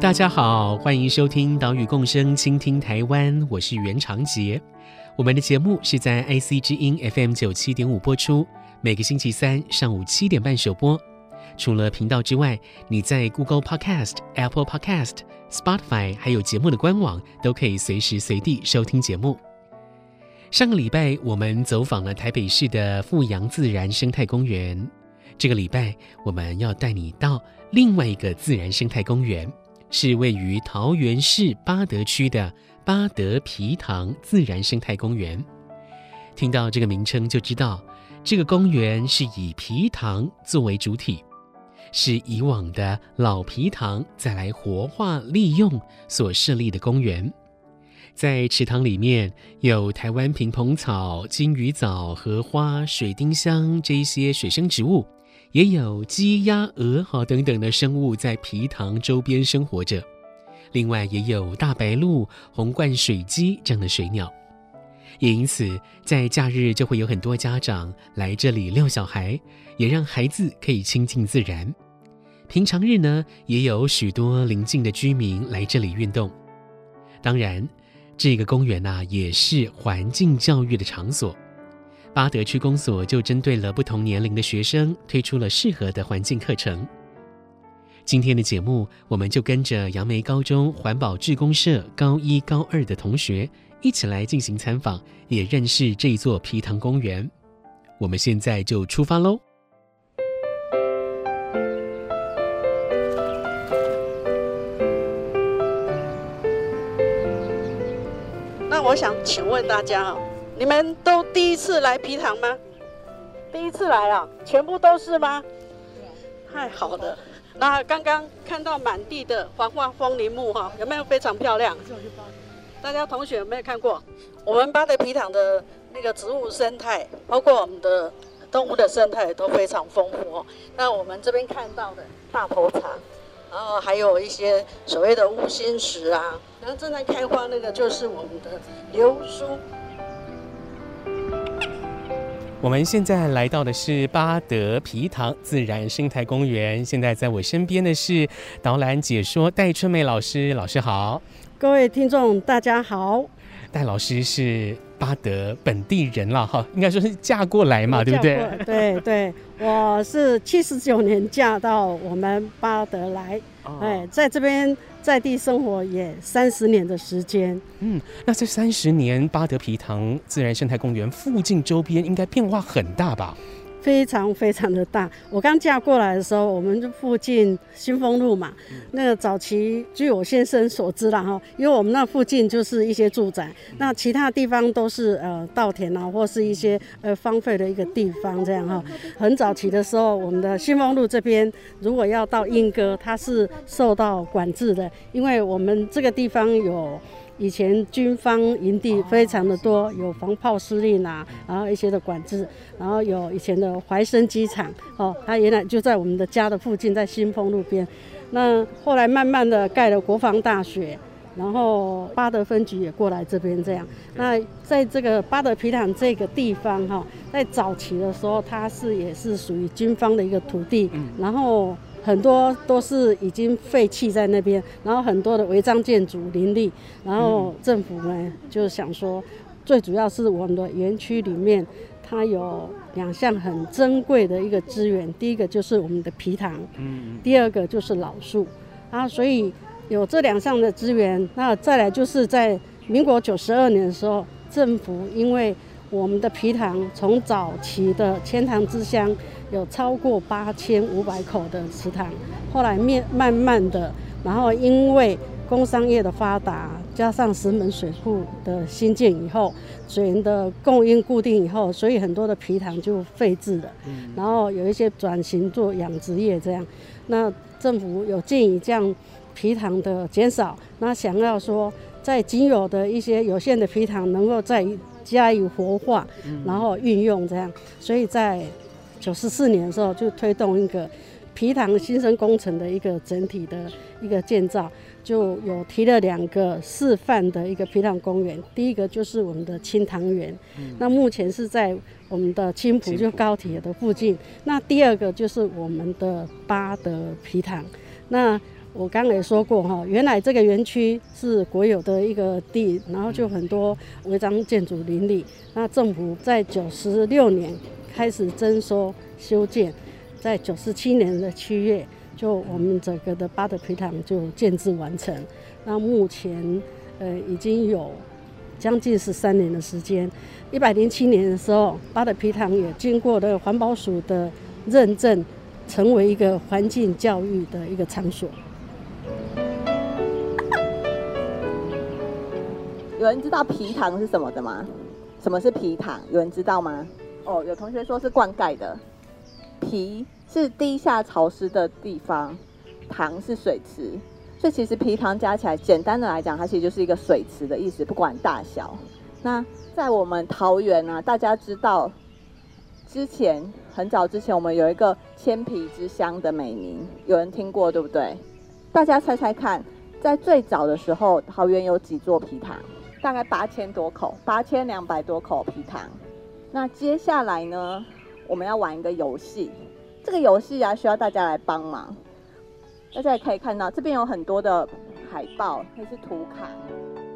大家好，欢迎收听《岛屿共生，倾听台湾》，我是袁长杰。我们的节目是在 IC 之音 FM 九七点五播出，每个星期三上午七点半首播。除了频道之外，你在 Google Podcast、Apple Podcast、Spotify 还有节目的官网都可以随时随地收听节目。上个礼拜，我们走访了台北市的富阳自然生态公园。这个礼拜，我们要带你到另外一个自然生态公园，是位于桃园市八德区的八德皮塘自然生态公园。听到这个名称就知道，这个公园是以皮塘作为主体，是以往的老皮塘再来活化利用所设立的公园。在池塘里面有台湾萍蓬草、金鱼藻、荷花、水丁香这一些水生植物。也有鸡、鸭、鹅好等等的生物在皮塘周边生活着，另外也有大白鹭、红冠水鸡这样的水鸟，也因此在假日就会有很多家长来这里遛小孩，也让孩子可以亲近自然。平常日呢，也有许多邻近的居民来这里运动。当然，这个公园啊，也是环境教育的场所。巴德区公所就针对了不同年龄的学生，推出了适合的环境课程。今天的节目，我们就跟着杨梅高中环保志工社高一、高二的同学一起来进行参访，也认识这一座皮塘公园。我们现在就出发喽！那我想请问大家啊。你们都第一次来皮塘吗？第一次来啊，全部都是吗？太好了。那刚刚看到满地的黄花风铃木哈，有没有非常漂亮？大家同学有没有看过？我们巴德皮塘的那个植物生态，包括我们的动物的生态都非常丰富哦。那我们这边看到的大头茶，然后还有一些所谓的乌心石啊，然后正在开花那个就是我们的流苏。我们现在来到的是巴德皮塘自然生态公园。现在在我身边的是导览解说戴春梅老师，老师好。各位听众大家好。戴老师是巴德本地人了哈，应该说是嫁过来嘛，对不对？对对，我是七十九年嫁到我们巴德来，哦、哎，在这边。在地生活也三十年的时间，嗯，那这三十年巴德皮塘自然生态公园附近周边应该变化很大吧？非常非常的大。我刚嫁过来的时候，我们这附近新丰路嘛，嗯、那个早期据我先生所知啦哈，因为我们那附近就是一些住宅，嗯、那其他地方都是呃稻田啊，或是一些呃荒废的一个地方这样哈。很早期的时候，我们的新丰路这边如果要到莺歌，它是受到管制的，因为我们这个地方有。以前军方营地非常的多，有防炮司令啊，然后一些的管制，然后有以前的怀生机场哦，它原来就在我们的家的附近，在新丰路边。那后来慢慢的盖了国防大学，然后巴德分局也过来这边这样。那在这个巴德皮坦这个地方哈，在早期的时候，它是也是属于军方的一个土地，然后。很多都是已经废弃在那边，然后很多的违章建筑林立，然后政府呢就想说，最主要是我们的园区里面，它有两项很珍贵的一个资源，第一个就是我们的皮塘，第二个就是老树，啊，所以有这两项的资源，那再来就是在民国九十二年的时候，政府因为我们的皮塘从早期的千塘之乡。有超过八千五百口的池塘，后来面慢慢的，然后因为工商业的发达，加上石门水库的兴建以后，水源的供应固定以后，所以很多的皮塘就废置了。嗯。然后有一些转型做养殖业这样，那政府有建议这样皮塘的减少，那想要说在仅有的一些有限的皮塘能够再加以活化，然后运用这样，所以在九十四年的时候就推动一个。皮塘新生工程的一个整体的一个建造，就有提了两个示范的一个皮塘公园。第一个就是我们的青塘园，嗯、那目前是在我们的青浦就高铁的附近。那第二个就是我们的八德皮塘。那我刚才也说过哈，原来这个园区是国有的一个地，然后就很多违章建筑林立。那政府在九十六年开始征收修建。在九十七年的七月，就我们整个的巴德皮塘就建制完成。那目前，呃，已经有将近十三年的时间。一百零七年的时候，巴德皮塘也经过了环保署的认证，成为一个环境教育的一个场所。有人知道皮塘是什么的吗？什么是皮塘？有人知道吗？哦，有同学说是灌溉的。皮是地下潮湿的地方，塘是水池，所以其实皮塘加起来，简单的来讲，它其实就是一个水池的意思，不管大小。那在我们桃园呢、啊，大家知道，之前很早之前，我们有一个千皮之乡的美名，有人听过对不对？大家猜猜看，在最早的时候，桃园有几座皮塘？大概八千多口，八千两百多口皮糖。那接下来呢？我们要玩一个游戏，这个游戏啊需要大家来帮忙。大家也可以看到，这边有很多的海报，还是图卡。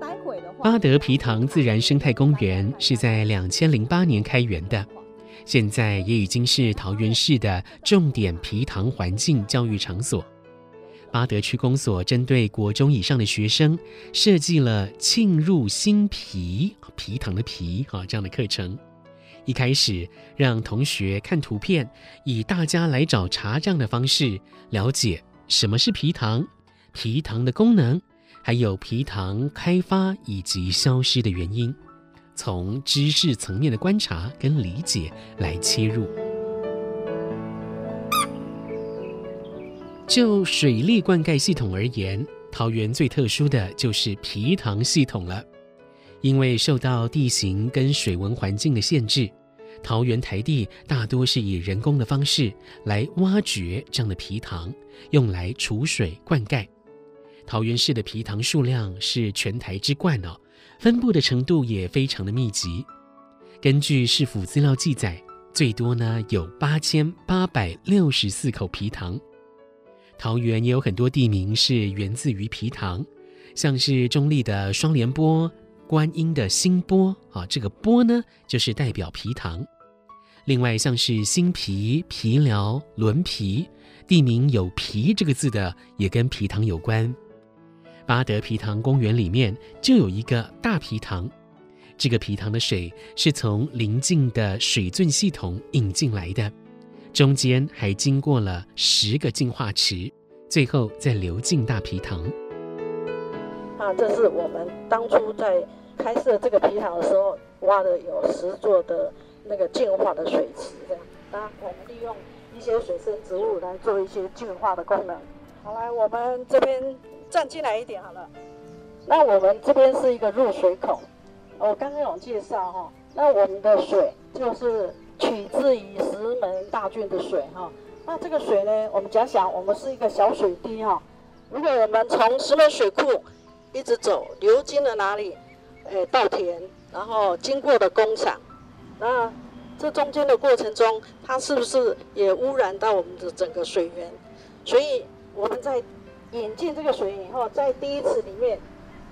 待会的话，巴德皮塘自然生态公园是在两千零八年开园的，现在也已经是桃园市的重点皮塘环境教育场所。巴德区公所针对国中以上的学生设计了“沁入心脾”——皮糖的皮啊这样的课程。一开始让同学看图片，以大家来找茬这样的方式了解什么是皮糖、皮糖的功能，还有皮糖开发以及消失的原因，从知识层面的观察跟理解来切入。就水利灌溉系统而言，桃园最特殊的就是皮塘系统了。因为受到地形跟水文环境的限制，桃园台地大多是以人工的方式来挖掘这样的皮塘，用来储水灌溉。桃园市的皮塘数量是全台之冠哦，分布的程度也非常的密集。根据市府资料记载，最多呢有八千八百六十四口皮塘。桃园也有很多地名是源自于皮塘，像是中坜的双连陂。观音的新陂啊，这个陂呢，就是代表皮塘。另外，像是新埤、埤寮、仑埤，地名有“埤”这个字的，也跟皮塘有关。八德皮塘公园里面就有一个大皮塘，这个皮塘的水是从邻近的水圳系统引进来的，中间还经过了十个净化池，最后再流进大皮塘。啊，这是我们当初在。开设这个皮塘的时候，挖的有十座的那个净化的水池，这样。那我们利用一些水生植物来做一些净化的功能。好，来我们这边站进来一点好了。那我们这边是一个入水口，我刚刚有介绍哈。那我们的水就是取自于石门大圳的水哈。那这个水呢，我们假想我们是一个小水滴哈。如果我们从石门水库一直走，流经了哪里？诶，稻田，然后经过的工厂，那这中间的过程中，它是不是也污染到我们的整个水源？所以我们在引进这个水以后，在第一池里面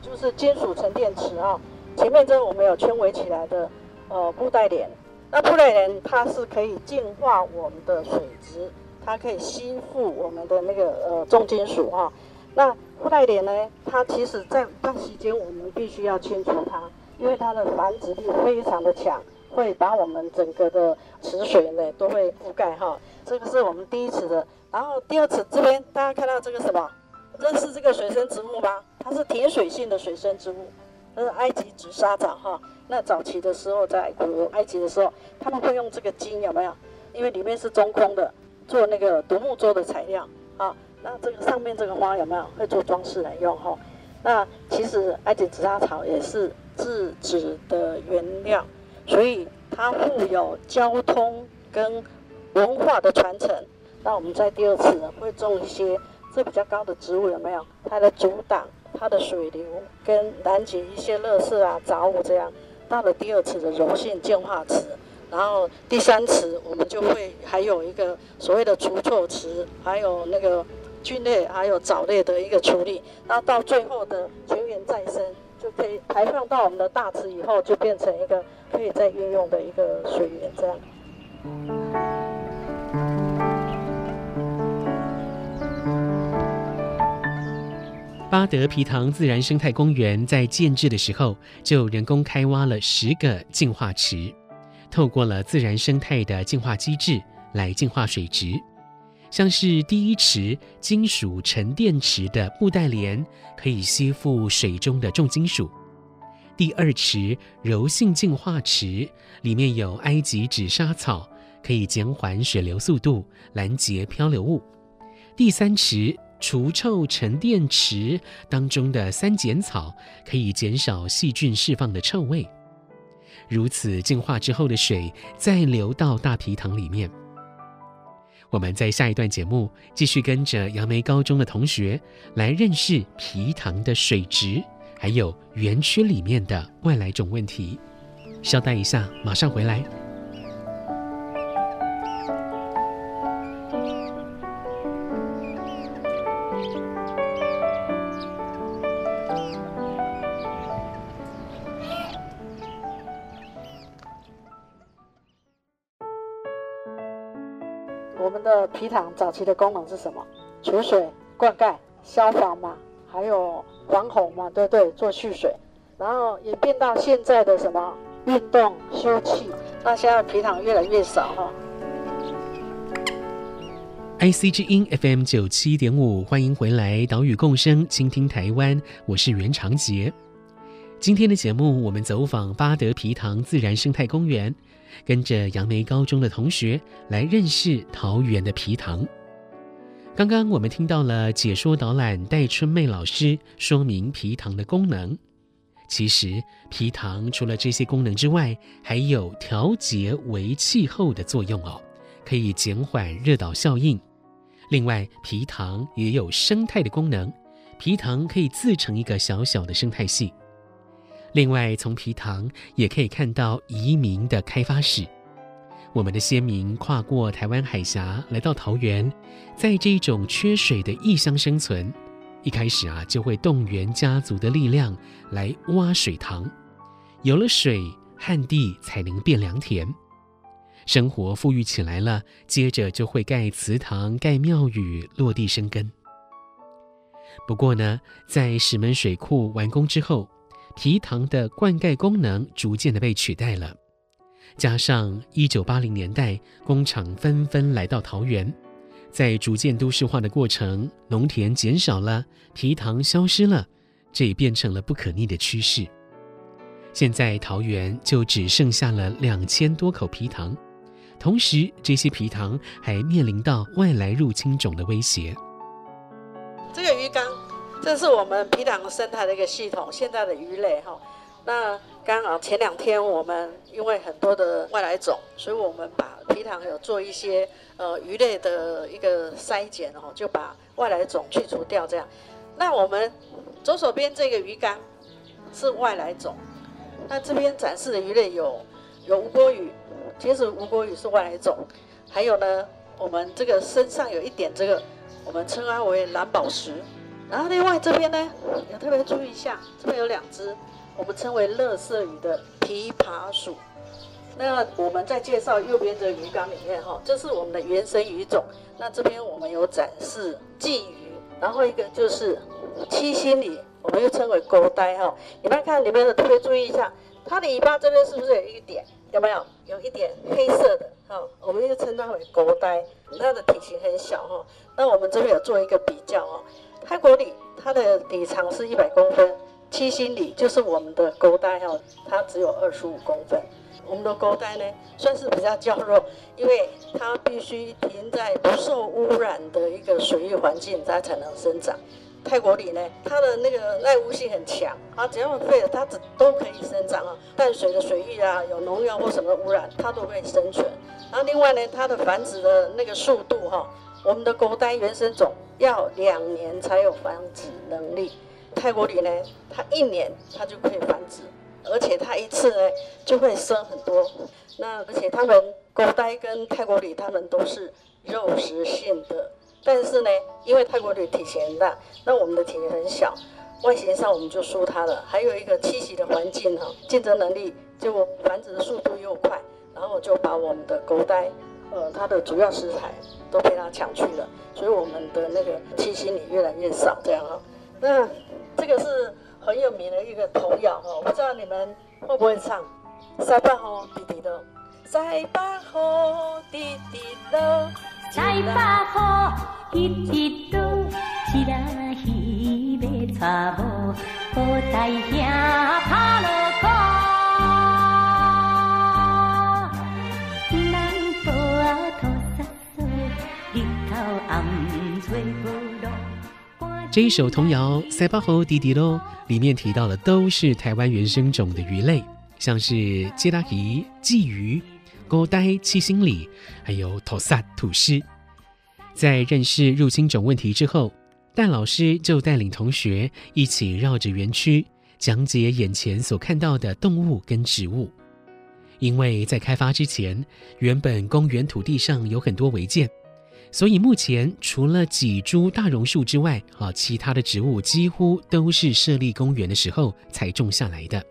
就是金属沉淀池啊，前面这我们有圈围起来的呃布袋脸，那布袋莲它是可以净化我们的水质，它可以吸附我们的那个呃重金属哈，那。布袋莲呢，它其实在段时间我们必须要清除它，因为它的繁殖力非常的强，会把我们整个的池水呢都会覆盖哈。这个是我们第一池的，然后第二池这边大家看到这个什么？认识这个水生植物吗？它是甜水性的水生植物，它是埃及紫砂草哈。那早期的时候，在古埃及的时候，他们会用这个茎有没有？因为里面是中空的，做那个独木舟的材料啊。那这个上面这个花有没有会做装饰来用哈？那其实埃及紫砂草也是制纸的原料，所以它富有交通跟文化的传承。那我们在第二次呢，会种一些这比较高的植物，有没有？它的阻挡它的水流跟拦截一些垃圾啊杂物，这样到了第二次的柔性净化池，然后第三次我们就会还有一个所谓的除错池，还有那个菌类还有藻类的一个处理，那到最后的全员再生，就可以排放到我们的大池以后，就变成一个可以再运用的一个水源，这样。巴德皮塘自然生态公园在建制的时候，就人工开挖了十个净化池，透过了自然生态的净化机制来净化水质。像是第一池金属沉淀池的布袋莲，可以吸附水中的重金属；第二池柔性净化池里面有埃及紫砂草，可以减缓水流速度，拦截漂流物；第三池。除臭沉淀池当中的三碱草可以减少细菌释放的臭味。如此净化之后的水再流到大皮塘里面。我们在下一段节目继续跟着杨梅高中的同学来认识皮塘的水质，还有园区里面的外来种问题。稍待一下，马上回来。埤塘早期的功能是什么？储水、灌溉、消防嘛，还有防洪嘛，对不对？做蓄水，然后演变到现在的什么运动休憩。那现在埤塘越来越少哈。IC 之音 FM 九七点五，欢迎回来，岛屿共生，倾听台湾，我是袁长杰。今天的节目，我们走访巴德皮塘自然生态公园。跟着杨梅高中的同学来认识桃园的皮塘。刚刚我们听到了解说导览戴春妹老师说明皮塘的功能。其实皮塘除了这些功能之外，还有调节微气候的作用哦，可以减缓热岛效应。另外，皮塘也有生态的功能，皮塘可以自成一个小小的生态系。另外，从皮塘也可以看到移民的开发史。我们的先民跨过台湾海峡来到桃园，在这种缺水的异乡生存，一开始啊就会动员家族的力量来挖水塘。有了水，旱地才能变良田，生活富裕起来了。接着就会盖祠堂、盖庙宇，落地生根。不过呢，在石门水库完工之后，埤塘的灌溉功能逐渐的被取代了，加上一九八零年代工厂纷纷来到桃园，在逐渐都市化的过程，农田减少了，埤塘消失了，这也变成了不可逆的趋势。现在桃园就只剩下了两千多口埤塘，同时这些埤塘还面临到外来入侵种的威胁。这个鱼缸。这是我们皮塘生态的一个系统，现在的鱼类哈。那刚好前两天我们因为很多的外来种，所以我们把皮塘有做一些呃鱼类的一个筛检哦，就把外来种去除掉这样。那我们左手边这个鱼缸是外来种，那这边展示的鱼类有有吴郭鱼，其实吴郭鱼是外来种，还有呢，我们这个身上有一点这个，我们称它为蓝宝石。然后另外这边呢，要特别注意一下，这边有两只，我们称为垃圾鱼的琵琶鼠。那我们在介绍右边这鱼缸里面哈，这是我们的原生鱼种。那这边我们有展示鲫鱼，然后一个就是七星鲤，我们又称为钩呆哈。你们看里面的，特别注意一下，它的尾巴这边是不是有一点？有没有？有一点黑色的哈，我们又称它为钩呆，它的体型很小哈。那我们这边有做一个比较哦。泰国里它的底长是一百公分，七星里就是我们的沟带哈，它只有二十五公分。我们的沟带呢，算是比较娇弱，因为它必须停在不受污染的一个水域环境，它才能生长。泰国里呢，它的那个耐污性很强，它只要废了，它只都可以生长啊。淡水的水域啊，有农药或什么污染，它都可以生存。然后另外呢，它的繁殖的那个速度哈，我们的狗带原生种要两年才有繁殖能力，泰国里呢，它一年它就可以繁殖。而且它一次呢就会生很多，那而且它们狗带跟泰国里它们都是肉食性的，但是呢，因为泰国里体型很大，那我们的体型很小，外形上我们就输它了。还有一个栖息的环境哈，竞争能力就繁殖的速度又快，然后就把我们的狗带，呃，它的主要食材都被它抢去了，所以我们的那个栖息里越来越少，这样哈。那这个是。很有名的一个童谣哦，不知道你们会不会唱。塞巴河滴滴答，塞巴河滴滴答，塞巴河滴滴答，一只鱼要带某，好带兄打落这一首童谣《塞巴吼滴滴咯》里面提到的都是台湾原生种的鱼类，像是吉拉鱼、鲫鱼、沟带、七星鲤，还有土萨土狮。在认识入侵种问题之后，戴老师就带领同学一起绕着园区讲解眼前所看到的动物跟植物。因为在开发之前，原本公园土地上有很多违建。所以目前除了几株大榕树之外，啊，其他的植物几乎都是设立公园的时候才种下来的。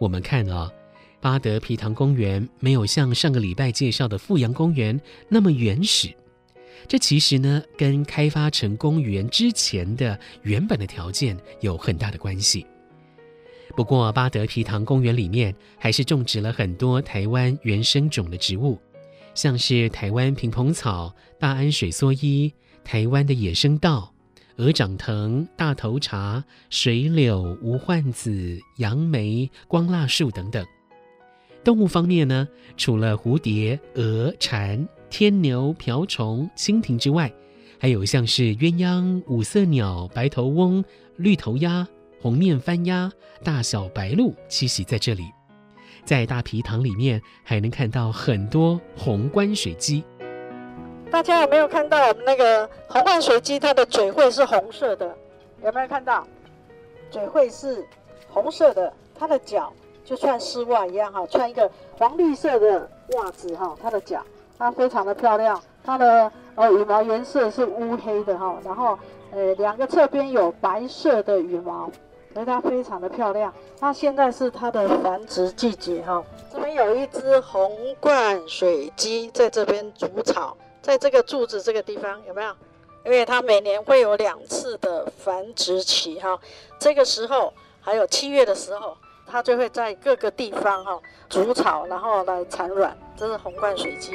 我们看啊，巴德皮塘公园没有像上个礼拜介绍的富阳公园那么原始，这其实呢跟开发成公园之前的原本的条件有很大的关系。不过巴德皮塘公园里面还是种植了很多台湾原生种的植物。像是台湾平蓬草、大安水蓑衣、台湾的野生稻、鹅掌藤、大头茶、水柳、无患子、杨梅、光蜡树等等。动物方面呢，除了蝴蝶、蛾、蝉、天牛、瓢虫、蜻蜓之外，还有像是鸳鸯、五色鸟、白头翁、绿头鸭、红面番鸭、大小白鹭栖息在这里。在大皮塘里面还能看到很多红冠水鸡。大家有没有看到我们那个红冠水鸡？它的嘴喙是红色的，有没有看到？嘴喙是红色的，它的脚就穿丝袜一样哈，穿一个黄绿色的袜子哈，它的脚它非常的漂亮，它的呃羽毛颜色是乌黑的哈，然后呃两个侧边有白色的羽毛。所以它非常的漂亮。那现在是它的繁殖季节哈。这边有一只红冠水鸡在这边筑巢，在这个柱子这个地方有没有？因为它每年会有两次的繁殖期哈。这个时候还有七月的时候，它就会在各个地方哈筑巢，然后来产卵。这是红冠水鸡。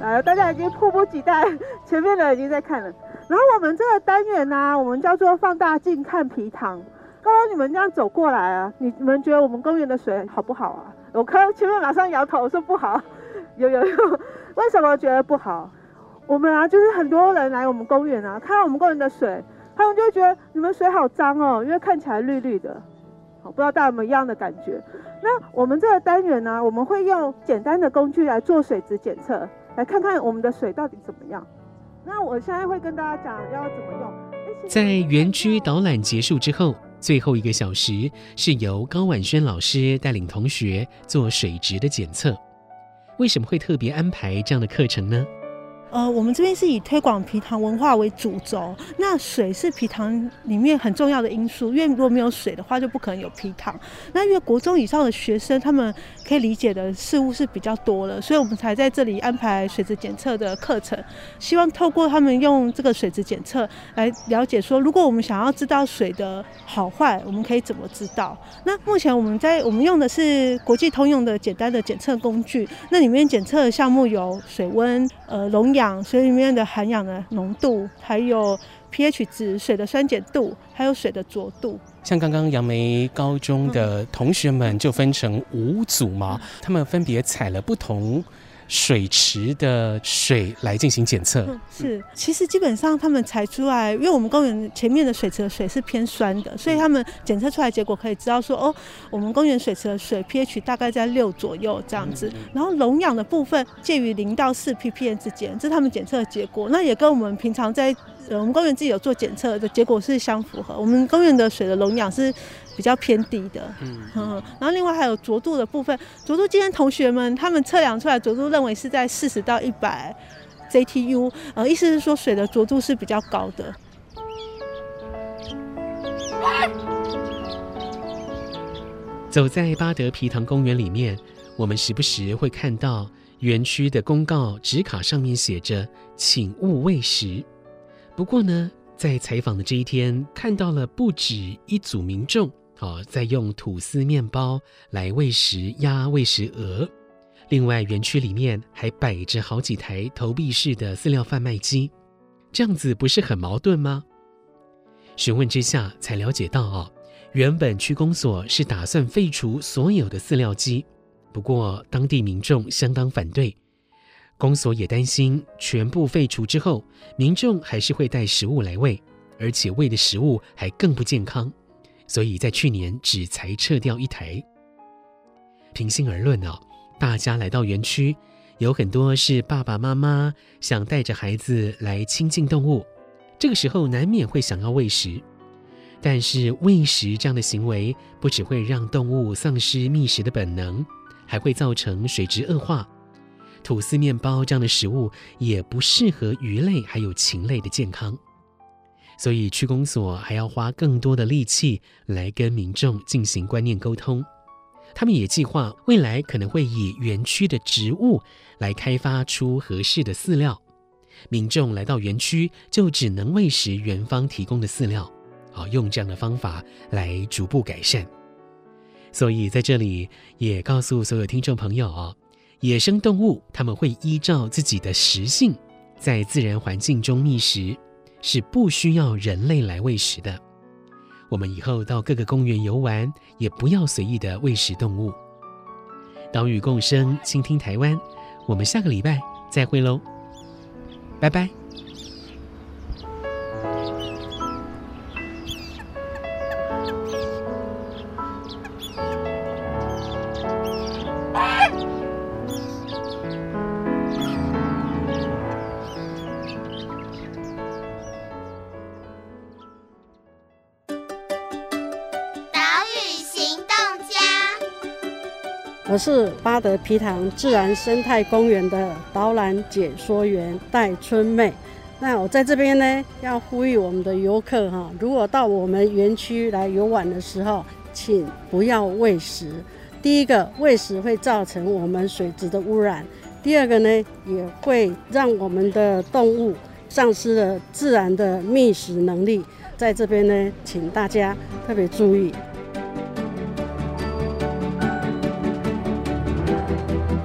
呃，大家已经迫不及待，前面的已经在看了。然后我们这个单元呢、我们叫做放大镜看皮塘。刚刚你们这样走过来啊，你你们觉得我们公园的水好不好啊？我看前面马上摇头说不好。有有有，为什么觉得不好？我们啊，就是很多人来我们公园啊，看到我们公园的水，他们就觉得你们水好脏哦，因为看起来绿绿的。好，不知道大家有没有一样的感觉？那我们这个单元呢、我们会用简单的工具来做水质检测。来看看我们的水到底怎么样？那我现在会跟大家讲要怎么用。在园区导览结束之后，最后一个小时是由高婉轩老师带领同学做水质的检测。为什么会特别安排这样的课程呢？呃，我们这边是以推广皮糖文化为主轴，那水是皮糖里面很重要的因素，因为如果没有水的话，就不可能有皮糖。那因为国中以上的学生，他们可以理解的事物是比较多了，所以我们才在这里安排水质检测的课程，希望透过他们用这个水质检测来了解说，如果我们想要知道水的好坏，我们可以怎么知道？那目前我们在我们用的是国际通用的简单的检测工具，那里面检测的项目有水温、呃溶氧。水里面的含氧的浓度，还有 pH 值、水的酸碱度，还有水的浊度。像刚刚杨梅高中的同学们就分成五组嘛，他们分别采了不同。水池的水来进行检测，嗯，是，其实基本上他们采出来，因为我们公园前面的水池的水是偏酸的，所以他们检测出来结果可以知道说，哦，我们公园水池的水 pH 大概在六左右这样子，然后溶氧的部分介于零到四 ppm 之间，这是他们检测的结果，那也跟我们平常在我们公园自己有做检测的结果是相符合，我们公园的水的溶氧是。比较偏低的，嗯，嗯，然后另外还有浊度的部分，浊度今天同学们他们测量出来浊度认为是在四十到一百 JTU，呃，意思是说水的浊度是比较高的。走在巴德皮塘公园里面，我们时不时会看到园区的公告纸卡上面写着“请勿喂食”。不过呢，在采访的这一天，看到了不止一组民众。好，再用吐司面包来喂食鸭、喂食鹅。另外，园区里面还摆着好几台投币式的饲料贩卖机，这样子不是很矛盾吗？询问之下才了解到，哦，原本区公所是打算废除所有的饲料机，不过当地民众相当反对，公所也担心全部废除之后，民众还是会带食物来喂，而且喂的食物还更不健康。所以在去年只才撤掉一台。平心而论哦，大家来到园区，有很多是爸爸妈妈想带着孩子来亲近动物，这个时候难免会想要喂食。但是喂食这样的行为，不只会让动物丧失觅食的本能，还会造成水质恶化。吐司面包这样的食物也不适合鱼类还有禽类的健康。所以区公所还要花更多的力气来跟民众进行观念沟通。他们也计划未来可能会以园区的植物来开发出合适的饲料，民众来到园区就只能喂食园方提供的饲料，好，用这样的方法来逐步改善。所以在这里也告诉所有听众朋友哦，野生动物他们会依照自己的食性在自然环境中觅食。是不需要人类来喂食的。我们以后到各个公园游玩，也不要随意的喂食动物。岛屿共生，倾听台湾。我们下个礼拜再会喽，拜拜。是八德皮塘自然生态公园的导览解说员戴春妹。那我在这边呢，要呼吁我们的游客哈，如果到我们园区来游玩的时候，请不要喂食。第一个，喂食会造成我们水质的污染；第二个呢，也会让我们的动物丧失了自然的觅食能力。在这边呢，请大家特别注意。